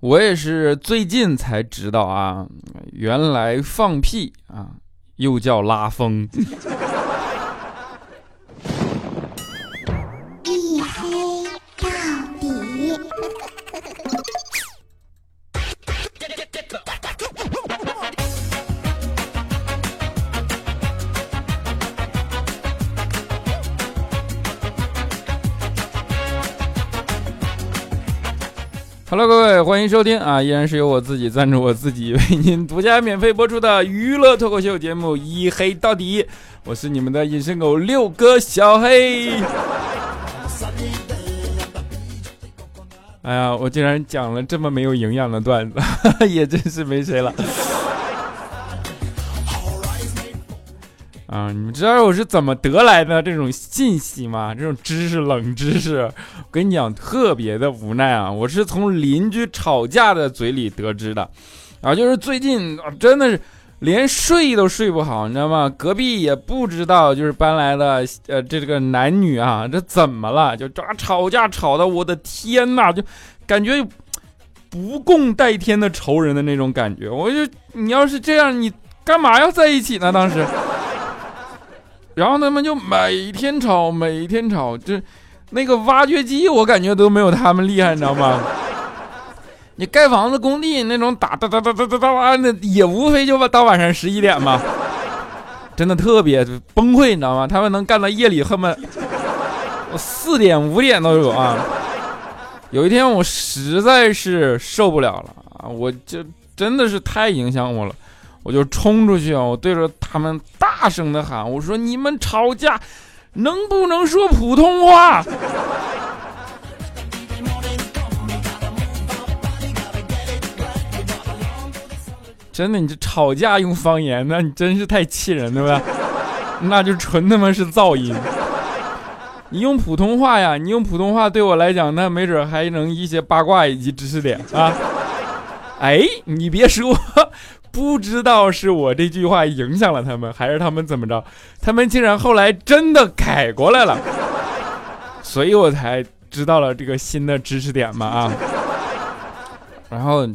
我也是最近才知道啊，原来放屁啊又叫拉风。欢迎收听啊！依然是由我自己赞助我自己，为您独家免费播出的娱乐脱口秀节目《一黑到底》，我是你们的隐身狗六哥小黑。哎呀，我竟然讲了这么没有营养的段子，也真是没谁了。啊，你们知道我是怎么得来的这种信息吗？这种知识冷知识，我跟你讲，特别的无奈啊！我是从邻居吵架的嘴里得知的，啊，就是最近真的是连睡都睡不好，你知道吗？隔壁也不知道，就是搬来的呃这个男女啊，这怎么了？就抓吵架吵的，我的天呐，就感觉不共戴天的仇人的那种感觉。我就你要是这样，你干嘛要在一起呢？当时。然后他们就每天吵，每天吵，就那个挖掘机，我感觉都没有他们厉害，你知道吗？你盖房子工地那种打哒哒哒哒哒哒，那也无非就到晚上十一点嘛，真的特别崩溃，你知道吗？他们能干到夜里，恨不得四点五点都有啊。有一天我实在是受不了了啊，我就真的是太影响我了。我就冲出去啊！我对着他们大声的喊：“我说你们吵架能不能说普通话？真的，你这吵架用方言，那你真是太气人了吧？那就纯他妈是噪音。你用普通话呀，你用普通话对我来讲，那没准还能一些八卦以及知识点啊！哎，你别说。”不知道是我这句话影响了他们，还是他们怎么着？他们竟然后来真的改过来了，所以我才知道了这个新的知识点嘛啊，然后。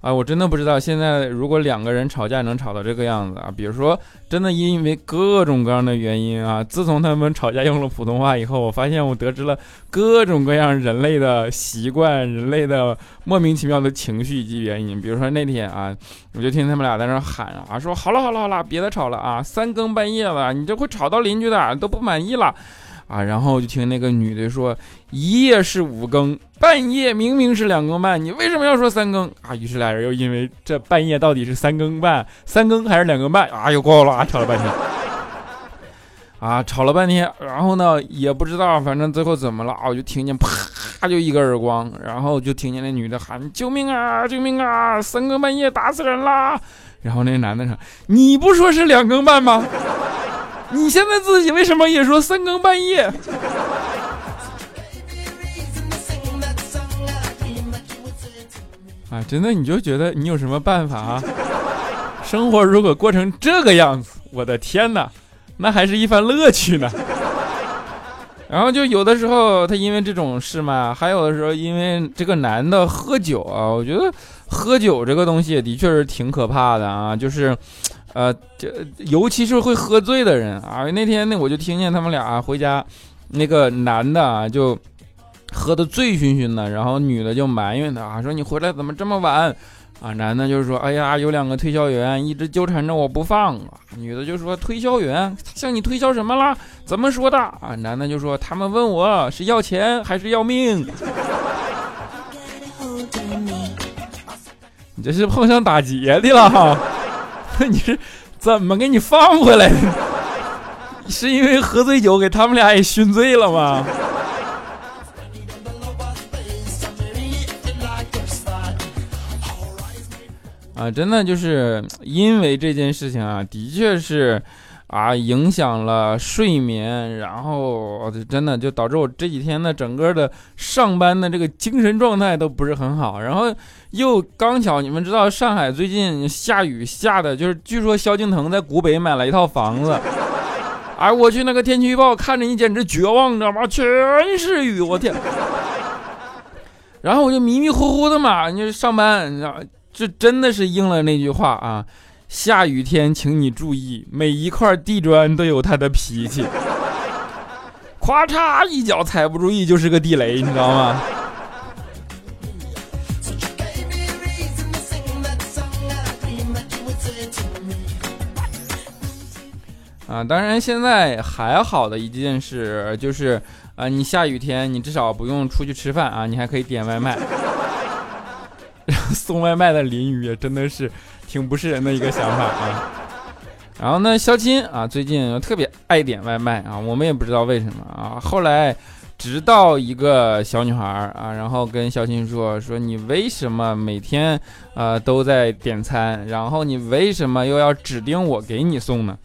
啊，我真的不知道现在如果两个人吵架能吵到这个样子啊！比如说，真的因为各种各样的原因啊，自从他们吵架用了普通话以后，我发现我得知了各种各样人类的习惯、人类的莫名其妙的情绪以及原因。比如说那天啊，我就听他们俩在那喊啊，说好了好了好了，别再吵了啊，三更半夜了，你这会吵到邻居的，都不满意了。啊，然后就听那个女的说：“一夜是五更，半夜明明是两更半，你为什么要说三更啊？”于是俩人又因为这半夜到底是三更半、三更还是两更半啊，又呱啦吵了半天。啊，吵了半天，然后呢也不知道，反正最后怎么了啊？我就听见啪就一个耳光，然后就听见那女的喊：“救命啊，救命啊！三更半夜打死人啦！”然后那男的说：“你不说是两更半吗？”你现在自己为什么也说三更半夜？啊，真的，你就觉得你有什么办法啊？生活如果过成这个样子，我的天哪，那还是一番乐趣呢。然后就有的时候他因为这种事嘛，还有的时候因为这个男的喝酒啊，我觉得喝酒这个东西也的确是挺可怕的啊，就是。呃，这尤其是会喝醉的人啊！那天呢我就听见他们俩回家，那个男的啊就喝的醉醺醺的，然后女的就埋怨他啊，说你回来怎么这么晚？啊，男的就说，哎呀，有两个推销员一直纠缠着我不放啊。女的就说，推销员向你推销什么了？怎么说的？啊，男的就说，他们问我是要钱还是要命？你 这是碰上打劫的了哈！你是怎么给你放回来的？是因为喝醉酒给他们俩也熏醉了吗？啊，真的就是因为这件事情啊，的确是。啊，影响了睡眠，然后真的就导致我这几天呢，整个的上班的这个精神状态都不是很好。然后又刚巧，你们知道上海最近下雨下的，就是据说萧敬腾在古北买了一套房子。哎，我去那个天气预报看着你简直绝望，你知道吗？全是雨，我天！然后我就迷迷糊糊的嘛，你就上班，你知道，这真的是应了那句话啊。下雨天，请你注意，每一块地砖都有它的脾气。咔嚓一脚踩不注意就是个地雷，你知道吗？啊，当然现在还好的一件事就是，啊，你下雨天你至少不用出去吃饭啊，你还可以点外卖。送外卖的淋雨也真的是。挺不是人的一个想法啊，然后呢，肖钦啊，最近特别爱点外卖啊，我们也不知道为什么啊。后来，直到一个小女孩啊，然后跟肖钦说说你为什么每天呃都在点餐，然后你为什么又要指定我给你送呢？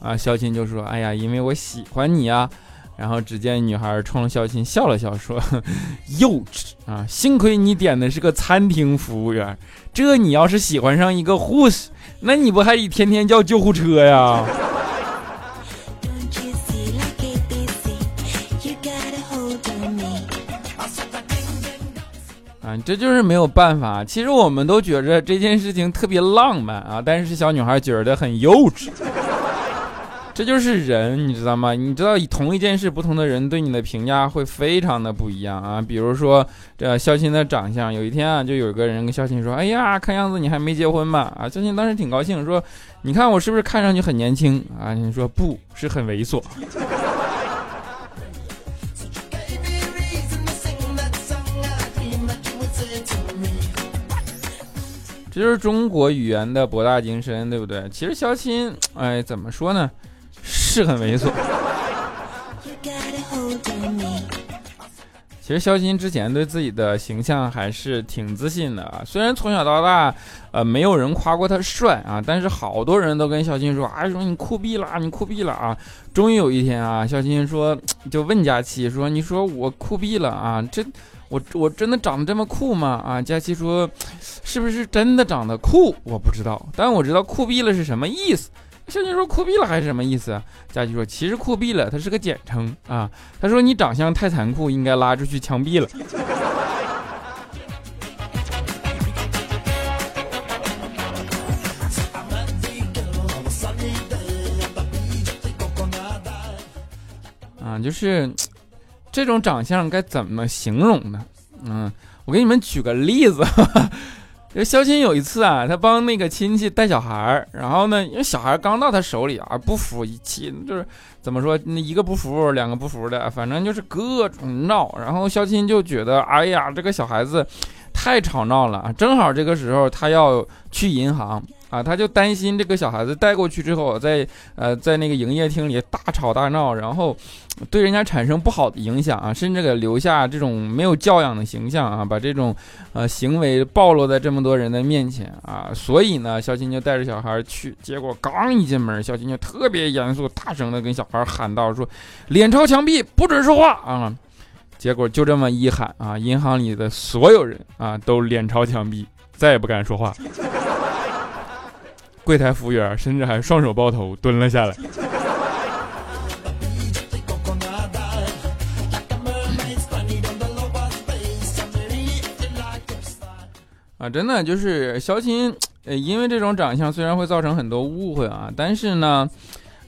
啊，肖钦就说，哎呀，因为我喜欢你啊。然后只见女孩冲肖钦笑了笑，说：“ 幼稚啊！幸亏你点的是个餐厅服务员，这你要是喜欢上一个护士，那你不还得天天叫救护车呀？” 啊，这就是没有办法。其实我们都觉着这件事情特别浪漫啊，但是小女孩觉得很幼稚。这就是人，你知道吗？你知道以同一件事，不同的人对你的评价会非常的不一样啊。比如说，这肖钦的长相，有一天啊，就有一个人跟肖钦说：“哎呀，看样子你还没结婚吧？”啊，肖钦当时挺高兴，说：“你看我是不是看上去很年轻啊？”你说不是很猥琐。这就是中国语言的博大精深，对不对？其实肖钦，哎，怎么说呢？是很猥琐。其实肖金之前对自己的形象还是挺自信的啊，虽然从小到大，呃，没有人夸过他帅啊，但是好多人都跟肖金说，啊，说你酷毙了，你酷毙了啊！终于有一天啊，肖金说，就问佳期说，你说我酷毙了啊？这我我真的长得这么酷吗？啊，佳期说，是不是真的长得酷？我不知道，但我知道酷毙了是什么意思。小金说酷毙了还是什么意思？佳琪说其实酷毙了它是个简称啊。他说你长相太残酷，应该拉出去枪毙了。啊，就是这种长相该怎么形容呢？嗯，我给你们举个例子。这肖钦有一次啊，他帮那个亲戚带小孩儿，然后呢，因为小孩刚到他手里啊，不服气，就是怎么说，那一个不服，两个不服的，反正就是各种闹。然后肖钦就觉得，哎呀，这个小孩子太吵闹了。正好这个时候他要去银行。啊，他就担心这个小孩子带过去之后，在呃在那个营业厅里大吵大闹，然后对人家产生不好的影响啊，甚至给留下这种没有教养的形象啊，把这种呃行为暴露在这么多人的面前啊，所以呢，肖钦就带着小孩去，结果刚一进门，肖钦就特别严肃，大声的跟小孩喊道：“说脸朝墙壁，不准说话啊！”结果就这么一喊啊，银行里的所有人啊都脸朝墙壁，再也不敢说话。柜台服务员甚至还双手抱头蹲了下来。啊，真的就是肖钦，呃，因为这种长相虽然会造成很多误会啊，但是呢，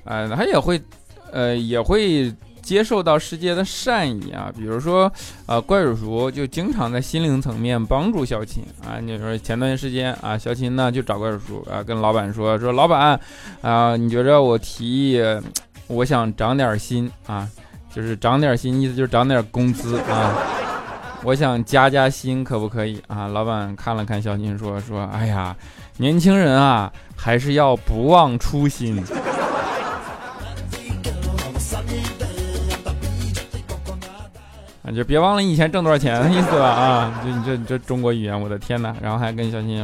呃，他也会，呃，也会。接受到世界的善意啊，比如说，呃，怪叔叔就经常在心灵层面帮助小琴啊。你说前段时间啊，小琴呢就找怪叔叔啊，跟老板说说，老板啊，你觉着我提议，我想涨点薪啊，就是涨点薪，意思就是涨点工资啊，我想加加薪，可不可以啊？老板看了看小琴，说说，哎呀，年轻人啊，还是要不忘初心。就别忘了你以前挣多少钱的意思吧啊！就你这你这中国语言，我的天哪！然后还跟小新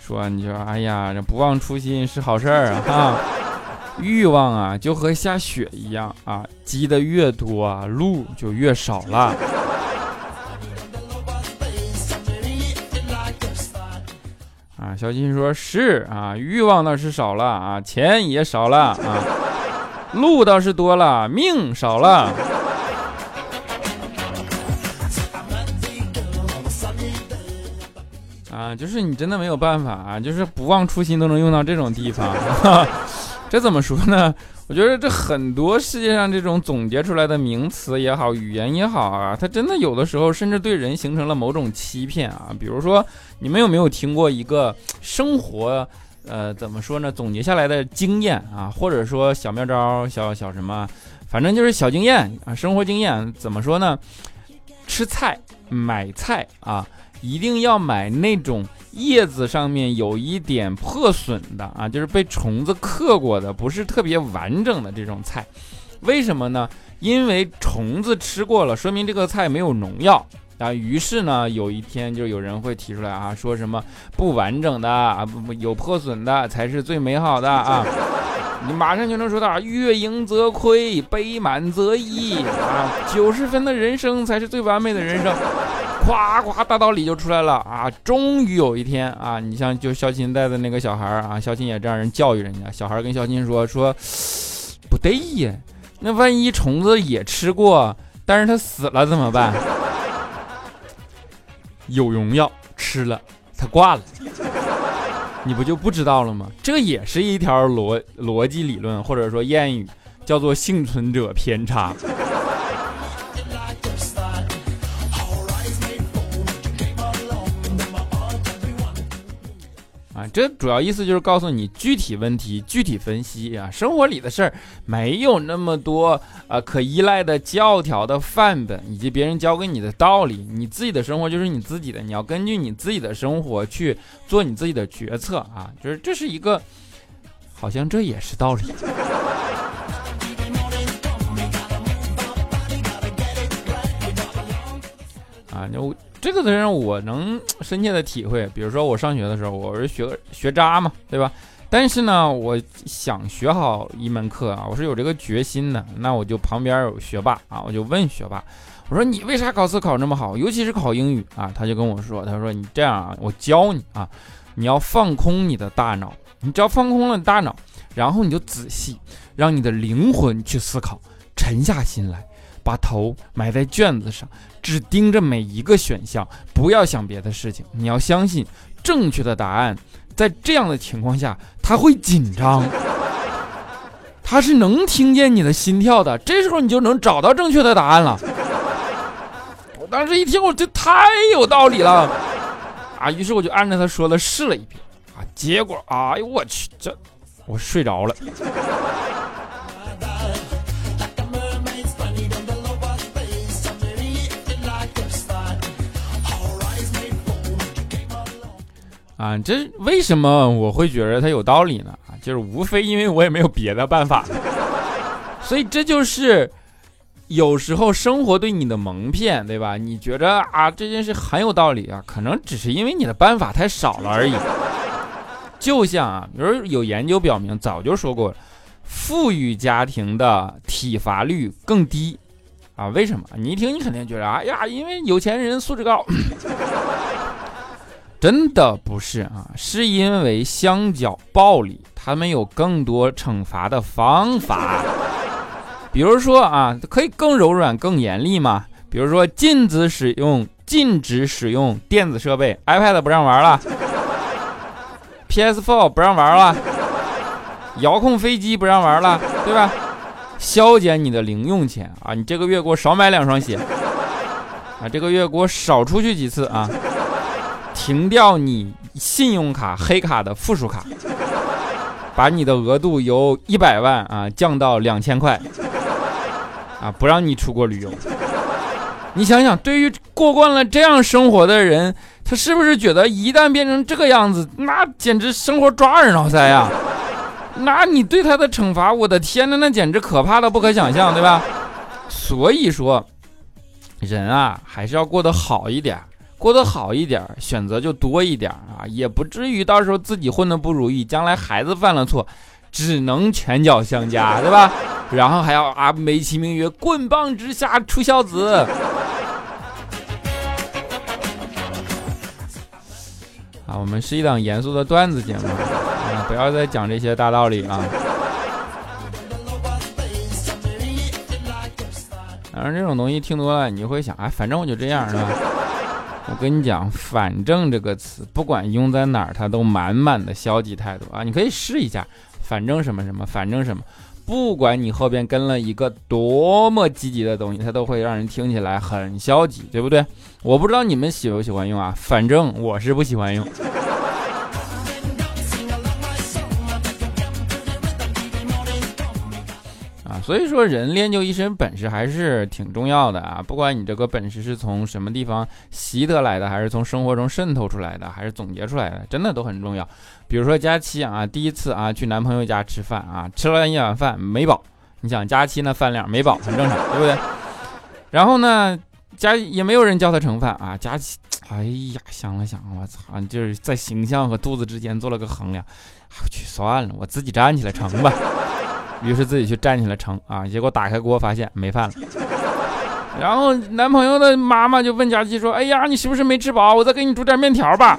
说，你说哎呀，这不忘初心是好事儿啊！哈，欲望啊，就和下雪一样啊，积的越多啊，路就越少了。啊，小新说是啊，欲望倒是少了啊，钱也少了啊，路倒是多了，命少了。啊，就是你真的没有办法啊，就是不忘初心都能用到这种地方，这怎么说呢？我觉得这很多世界上这种总结出来的名词也好，语言也好啊，它真的有的时候甚至对人形成了某种欺骗啊。比如说，你们有没有听过一个生活，呃，怎么说呢？总结下来的经验啊，或者说小妙招、小小什么，反正就是小经验啊，生活经验怎么说呢？吃菜、买菜啊，一定要买那种。叶子上面有一点破损的啊，就是被虫子刻过的，不是特别完整的这种菜，为什么呢？因为虫子吃过了，说明这个菜没有农药啊。于是呢，有一天就有人会提出来啊，说什么不完整的啊，不不有破损的才是最美好的啊。你马上就能说到月盈则亏，杯满则溢啊，九十分的人生才是最完美的人生。夸夸大道理就出来了啊！终于有一天啊，你像就肖钦带的那个小孩啊，肖钦也这样人教育人家小孩跟肖钦说说，不对呀，那万一虫子也吃过，但是他死了怎么办？有农药吃了，他挂了，你不就不知道了吗？这也是一条逻逻辑理论或者说谚语，叫做幸存者偏差。这主要意思就是告诉你具体问题具体分析啊，生活里的事儿没有那么多啊可依赖的教条的范本以及别人教给你的道理，你自己的生活就是你自己的，你要根据你自己的生活去做你自己的决策啊，就是这是一个，好像这也是道理。啊，就。这个责任我能深切的体会，比如说我上学的时候，我是学学渣嘛，对吧？但是呢，我想学好一门课啊，我是有这个决心的。那我就旁边有学霸啊，我就问学霸，我说你为啥考试考那么好，尤其是考英语啊？他就跟我说，他说你这样啊，我教你啊，你要放空你的大脑，你只要放空了大脑，然后你就仔细让你的灵魂去思考，沉下心来。把头埋在卷子上，只盯着每一个选项，不要想别的事情。你要相信正确的答案，在这样的情况下，他会紧张，他是能听见你的心跳的。这时候你就能找到正确的答案了。我当时一听，我这太有道理了啊！于是我就按照他说的试了一遍啊，结果，哎呦我去，这我睡着了。啊，这为什么我会觉得它有道理呢？啊，就是无非因为我也没有别的办法，所以这就是有时候生活对你的蒙骗，对吧？你觉得啊这件事很有道理啊，可能只是因为你的办法太少了而已。就像啊，比如有研究表明，早就说过，富裕家庭的体罚率更低啊？为什么？你一听你肯定觉得，哎呀，因为有钱人素质高。真的不是啊，是因为相较暴力，他们有更多惩罚的方法。比如说啊，可以更柔软、更严厉嘛。比如说禁止使用、禁止使用电子设备，iPad 不让玩了，PS4 不让玩了，遥控飞机不让玩了，对吧？削减你的零用钱啊，你这个月给我少买两双鞋啊，这个月给我少出去几次啊。停掉你信用卡黑卡的附属卡，把你的额度由一百万啊降到两千块，啊不让你出国旅游。你想想，对于过惯了这样生活的人，他是不是觉得一旦变成这个样子，那简直生活抓耳挠腮啊？那你对他的惩罚，我的天呐，那简直可怕的不可想象，对吧？所以说，人啊还是要过得好一点。过得好一点，选择就多一点啊，也不至于到时候自己混得不如意，将来孩子犯了错，只能拳脚相加，对吧？然后还要啊美其名曰棍棒之下出孝子。啊，我们是一档严肃的段子节目，啊，不要再讲这些大道理了。反正这种东西听多了，你就会想，哎，反正我就这样，是吧？我跟你讲，反正这个词不管用在哪儿，它都满满的消极态度啊！你可以试一下，反正什么什么，反正什么，不管你后边跟了一个多么积极的东西，它都会让人听起来很消极，对不对？我不知道你们喜不喜欢用啊，反正我是不喜欢用。所以说，人练就一身本事还是挺重要的啊！不管你这个本事是从什么地方习得来的，还是从生活中渗透出来的，还是总结出来的，真的都很重要。比如说佳期啊，第一次啊去男朋友家吃饭啊，吃了一碗饭没饱。你想佳期那饭量没饱很正常，对不对？然后呢，佳也没有人叫他盛饭啊。佳期，哎呀，想了想，我操，就是在形象和肚子之间做了个衡量。我去，算了，我自己站起来盛吧。于是自己去站起来盛啊，结果打开锅发现没饭了。然后男朋友的妈妈就问佳琪说：“哎呀，你是不是没吃饱？我再给你煮点面条吧。”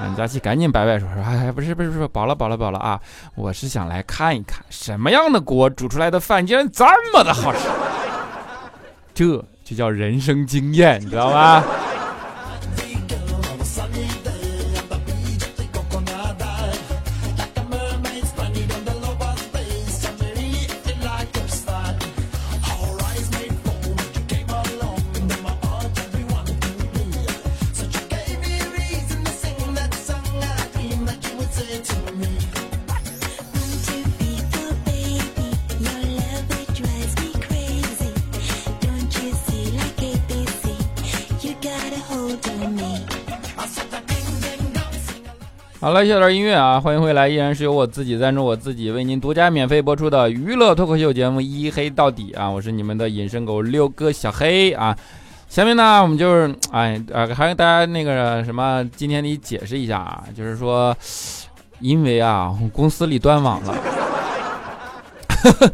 嗯，佳琪赶紧摆摆手说：“哎，不是不是不是，饱了饱了饱了啊！我是想来看一看什么样的锅煮出来的饭竟然这么的好吃，这就叫人生经验，你知道吗？”好了，小点音乐啊！欢迎回来，依然是由我自己赞助我自己，为您独家免费播出的娱乐脱口秀节目《一黑到底》啊！我是你们的隐身狗六哥小黑啊！下面呢，我们就是哎啊，还跟大家那个什么，今天得解释一下啊，就是说，因为啊，公司里断网了，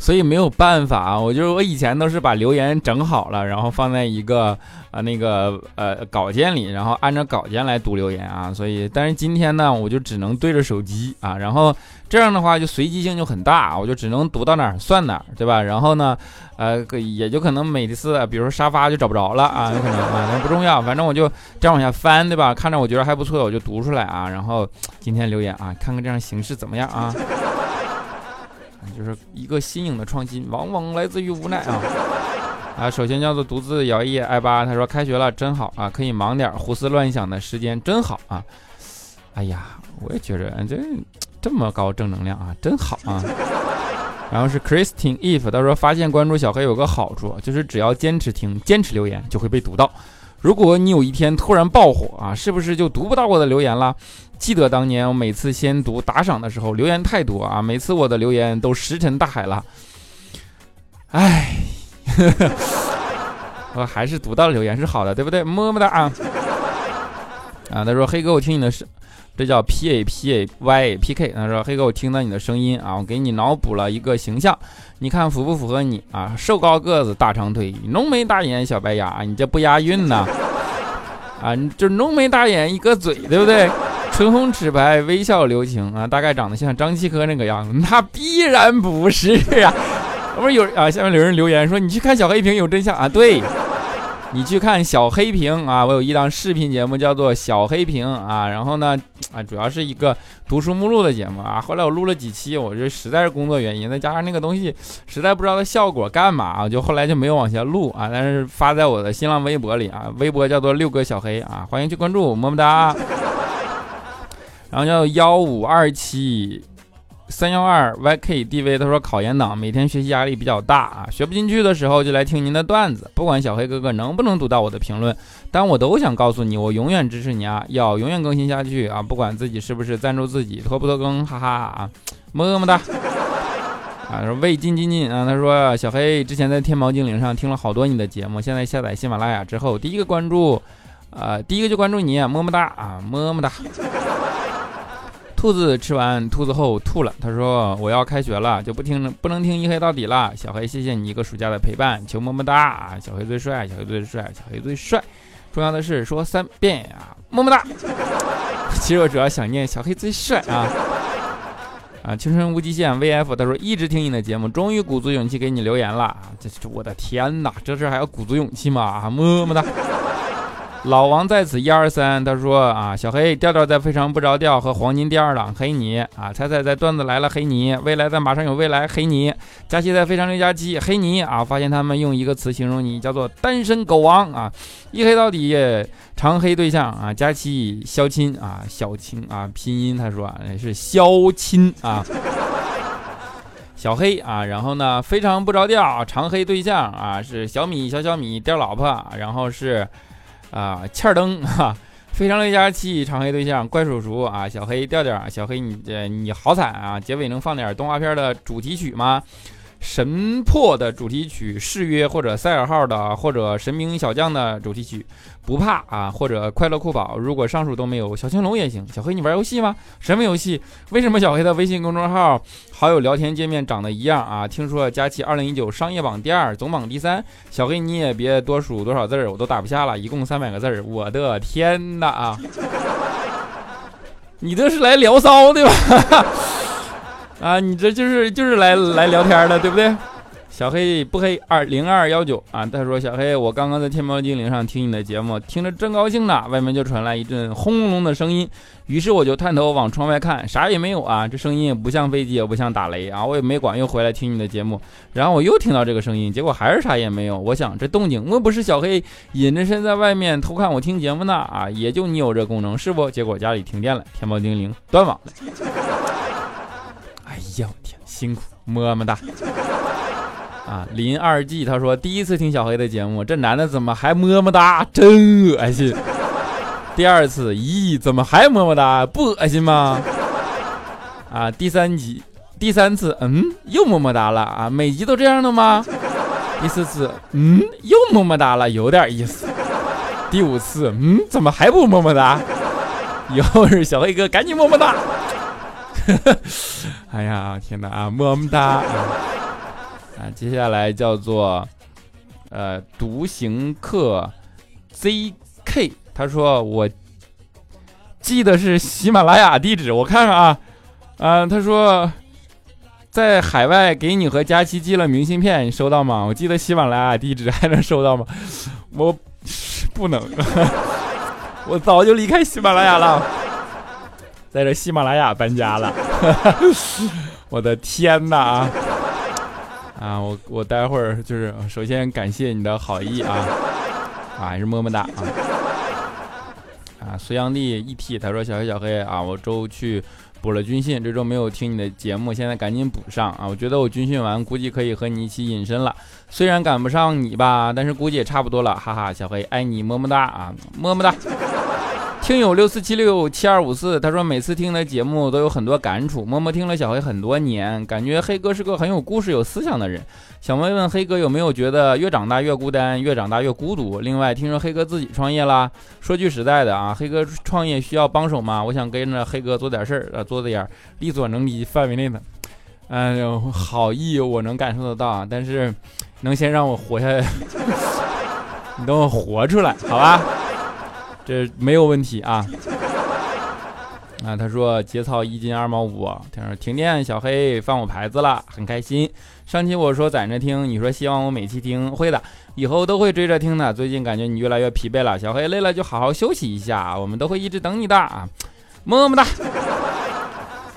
所以没有办法，我就是我以前都是把留言整好了，然后放在一个。啊，那个呃稿件里，然后按照稿件来读留言啊，所以但是今天呢，我就只能对着手机啊，然后这样的话就随机性就很大，我就只能读到哪儿算哪儿，对吧？然后呢，呃，也就可能每次，比如说沙发就找不着了啊，有可能啊，那不重要，反正我就这样往下翻，对吧？看着我觉得还不错，我就读出来啊。然后今天留言啊，看看这样形式怎么样啊？就是一个新颖的创新，往往来自于无奈啊。啊，首先叫做独自摇曳爱吧，他说开学了真好啊，可以忙点胡思乱想的时间真好啊。哎呀，我也觉着这这么高正能量啊，真好啊。然后是 Christine If，他说发现关注小黑有个好处，就是只要坚持听、坚持留言就会被读到。如果你有一天突然爆火啊，是不是就读不到我的留言了？记得当年我每次先读打赏的时候，留言太多啊，每次我的留言都石沉大海了。哎。我还是读到留言是好的，对不对？么么哒啊！啊，他说黑哥，我听你的声，这叫 P A P A Y A P K。他说黑哥，我听到你的声音啊，我给你脑补了一个形象，你看符不符合你啊？瘦高个子，大长腿，浓眉大眼，小白牙，你这不押韵呐？啊，你这浓眉大眼，一个嘴，对不对？唇红齿白，微笑留情啊，大概长得像张继科那个样子，那必然不是啊。不是有啊？下面有人留言说：“你去看小黑屏有真相啊！”对，你去看小黑屏啊！我有一档视频节目叫做小黑屏啊，然后呢啊，主要是一个读书目录的节目啊。后来我录了几期，我这实在是工作原因，再加上那个东西实在不知道它效果干嘛啊，就后来就没有往下录啊。但是发在我的新浪微博里啊，微博叫做六哥小黑啊，欢迎去关注，么么哒。然后叫幺五二七。三幺二 YKDV，他说考研党每天学习压力比较大啊，学不进去的时候就来听您的段子。不管小黑哥哥能不能读到我的评论，但我都想告诉你，我永远支持你啊，要永远更新下去啊！不管自己是不是赞助自己，拖不拖更，哈哈啊，么么哒啊！说魏进进进啊，他说小黑之前在天猫精灵上听了好多你的节目，现在下载喜马拉雅之后，第一个关注，呃，第一个就关注你，么么哒啊，么么哒。兔子吃完兔子后吐了，他说我要开学了，就不听不能听一黑到底了。小黑，谢谢你一个暑假的陪伴，求么么哒啊！小黑最帅，小黑最帅，小黑最帅。重要的是说三遍啊，么么哒。其实我主要想念小黑最帅啊啊！青春无极限 VF，他说一直听你的节目，终于鼓足勇气给你留言了。这这我的天哪，这事还要鼓足勇气吗？么么哒。老王在此一二三，他说啊，小黑调调在非常不着调和黄金第二档黑你啊，彩彩在段子来了黑你，未来在马上有未来黑你，佳期在非常六加七黑你啊，发现他们用一个词形容你叫做单身狗王啊，一黑到底常黑对象啊，佳期肖亲啊，小青啊，拼音他说是肖亲啊。小黑啊，然后呢，非常不着调，长黑对象啊，是小米小小米调老婆，然后是啊，欠儿灯 哈，非常六加七，长黑对象怪叔叔啊，小黑调调，小黑你这你好惨啊，结尾能放点动画片的主题曲吗？神破的主题曲，誓约或者赛尔号的，或者神兵小将的主题曲，不怕啊，或者快乐酷宝，如果上述都没有，小青龙也行。小黑，你玩游戏吗？什么游戏？为什么小黑的微信公众号好友聊天界面长得一样啊？听说佳琪二零一九商业榜第二，总榜第三。小黑你也别多数多少字儿，我都打不下了，一共三百个字儿。我的天哪啊！你这是来聊骚的吧？啊，你这就是就是来来聊天的，对不对？小黑不黑二零二幺九啊，他说小黑，我刚刚在天猫精灵上听你的节目，听着正高兴呢，外面就传来一阵轰隆隆的声音，于是我就探头往窗外看，啥也没有啊，这声音也不像飞机，也不像打雷啊，我也没管，又回来听你的节目，然后我又听到这个声音，结果还是啥也没有，我想这动静莫不是小黑隐着身在外面偷看我听节目呢？啊，也就你有这功能是不？结果家里停电了，天猫精灵断网了。哎呀，我天，辛苦，么么哒！啊，林二季他说第一次听小黑的节目，这男的怎么还么么哒，真恶心。第二次，咦，怎么还么么哒，不恶心吗？啊，第三集，第三次，嗯，又么么哒了啊，每集都这样的吗？第四次，嗯，又么么哒了，有点意思。第五次，嗯，怎么还不么么哒？以后是小黑哥，赶紧么么哒。哎呀，天哪啊，么么哒啊！接下来叫做呃独行客 ZK，他说我记得是喜马拉雅地址，我看看啊，啊，他说在海外给你和佳期寄了明信片，你收到吗？我记得喜马拉雅地址还能收到吗？我 不能，我早就离开喜马拉雅了。在这喜马拉雅搬家了，我的天哪啊！啊，我我待会儿就是首先感谢你的好意啊，啊还是么么哒啊！啊，隋炀帝一 T 他说小黑小黑啊，我周去补了军训，这周没有听你的节目，现在赶紧补上啊！我觉得我军训完估计可以和你一起隐身了，虽然赶不上你吧，但是估计也差不多了，哈哈，小黑爱你么么哒啊，么么哒。听友六四七六七二五四，他说每次听的节目都有很多感触。默默听了小黑很多年，感觉黑哥是个很有故事、有思想的人。想问问黑哥有没有觉得越长大越孤单，越长大越孤独？另外听说黑哥自己创业啦，说句实在的啊，黑哥创业需要帮手吗？我想跟着黑哥做点事儿，呃，做点力所能及范围内的。哎呦，好意我能感受得到啊，但是能先让我活下来，你等我活出来，好吧？这没有问题啊！啊，他说节操一斤二毛五。他说停电，小黑放我牌子了，很开心。上期我说攒着听，你说希望我每期听，会的，以后都会追着听的。最近感觉你越来越疲惫了，小黑累了就好好休息一下，我们都会一直等你的啊，么么哒！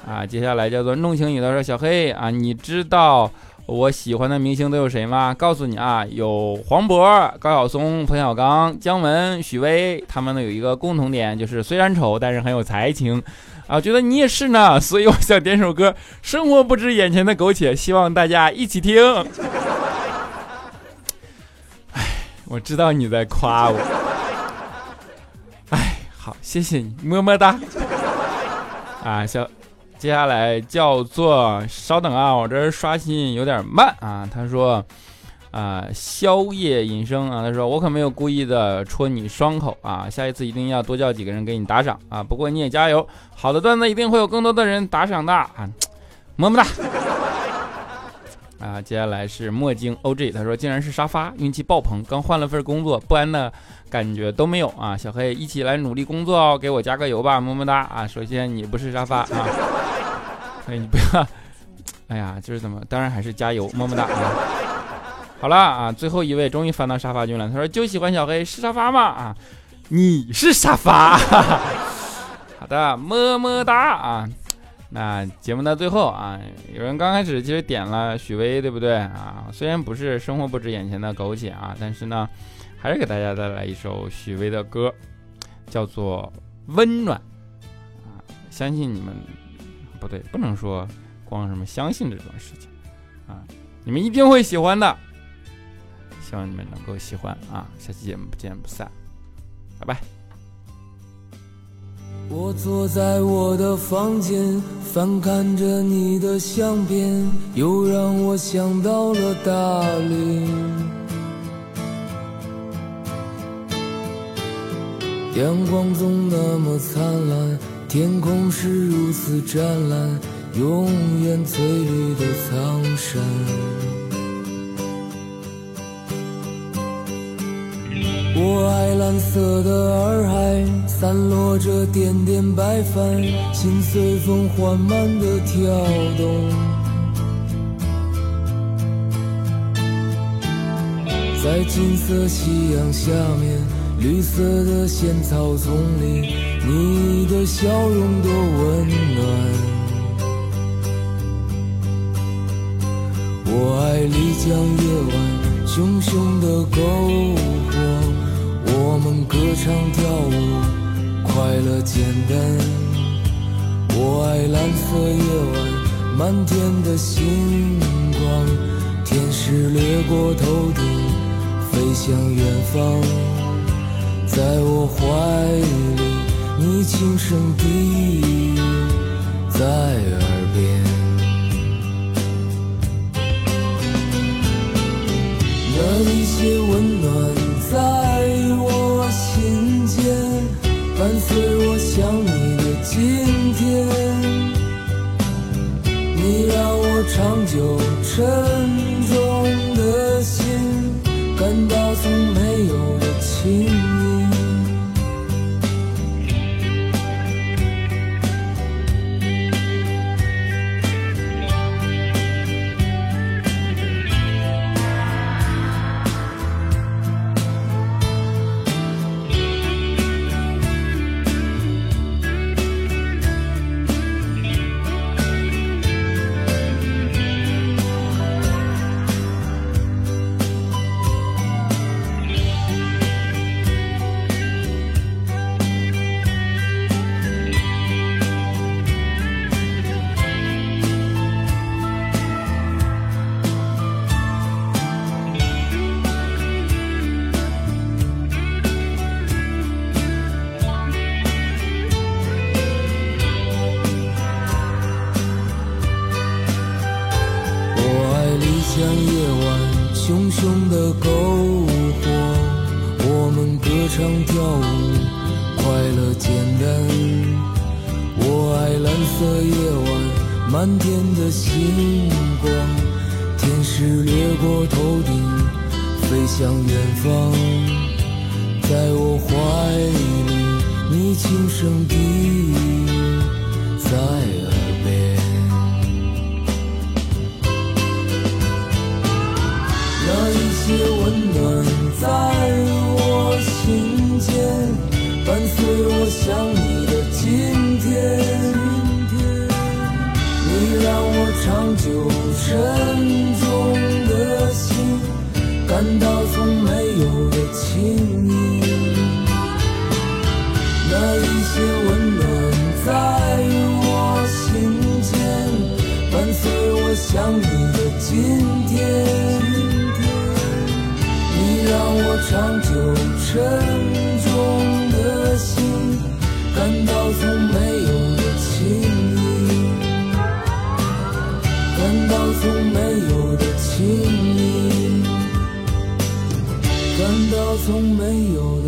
啊，接下来叫做弄清你的说小黑啊，你知道。我喜欢的明星都有谁吗？告诉你啊，有黄渤、高晓松、冯小刚、姜文、许巍，他们呢有一个共同点，就是虽然丑，但是很有才情啊。觉得你也是呢，所以我想点首歌，生活不止眼前的苟且，希望大家一起听。哎，我知道你在夸我。哎，好，谢谢你，么么哒。啊，小。接下来叫做稍等啊，我这刷新有点慢啊。他说啊，宵夜隐生啊，他说我可没有故意的戳你双口啊，下一次一定要多叫几个人给你打赏啊。不过你也加油，好的段子一定会有更多的人打赏的啊，么么哒。啊，接下来是墨镜 OG，他说竟然是沙发，运气爆棚，刚换了份工作，不安的感觉都没有啊。小黑一起来努力工作哦，给我加个油吧，么么哒啊。首先你不是沙发啊。哎，你不要，哎呀，就是怎么？当然还是加油，么么哒！好了啊，最后一位终于翻到沙发君了。他说就喜欢小黑是沙发吗？啊，你是沙发。好的，么么哒啊！那节目的最后啊，有人刚开始其实点了许巍，对不对啊？虽然不是生活不止眼前的苟且啊，但是呢，还是给大家带来一首许巍的歌，叫做《温暖》啊。相信你们不对，不能说光什么相信这种事情啊，你们一定会喜欢的。希望你们能够喜欢啊！下期节目不见不散，拜拜。我坐在我的房间，翻看着你的相片，又让我想到了大理。阳光总那么灿烂，天空是如此湛蓝，永远翠绿的苍山。我爱蓝色的洱海，散落着点点白帆，心随风缓慢的跳动。在金色夕阳下面，绿色的仙草丛里，你的笑容多温暖。我爱丽江夜晚，熊熊的篝火。我们歌唱跳舞，快乐简单。我爱蓝色夜晚，满天的星光，天使掠过头顶，飞向远方。在我怀里，你轻声低语在耳边，那一些温暖在我心间。伴随我想你长久沉重的心感到从没有的轻盈，那一些温暖在我心间，伴随我想你的今天。你让我长久沉我从没有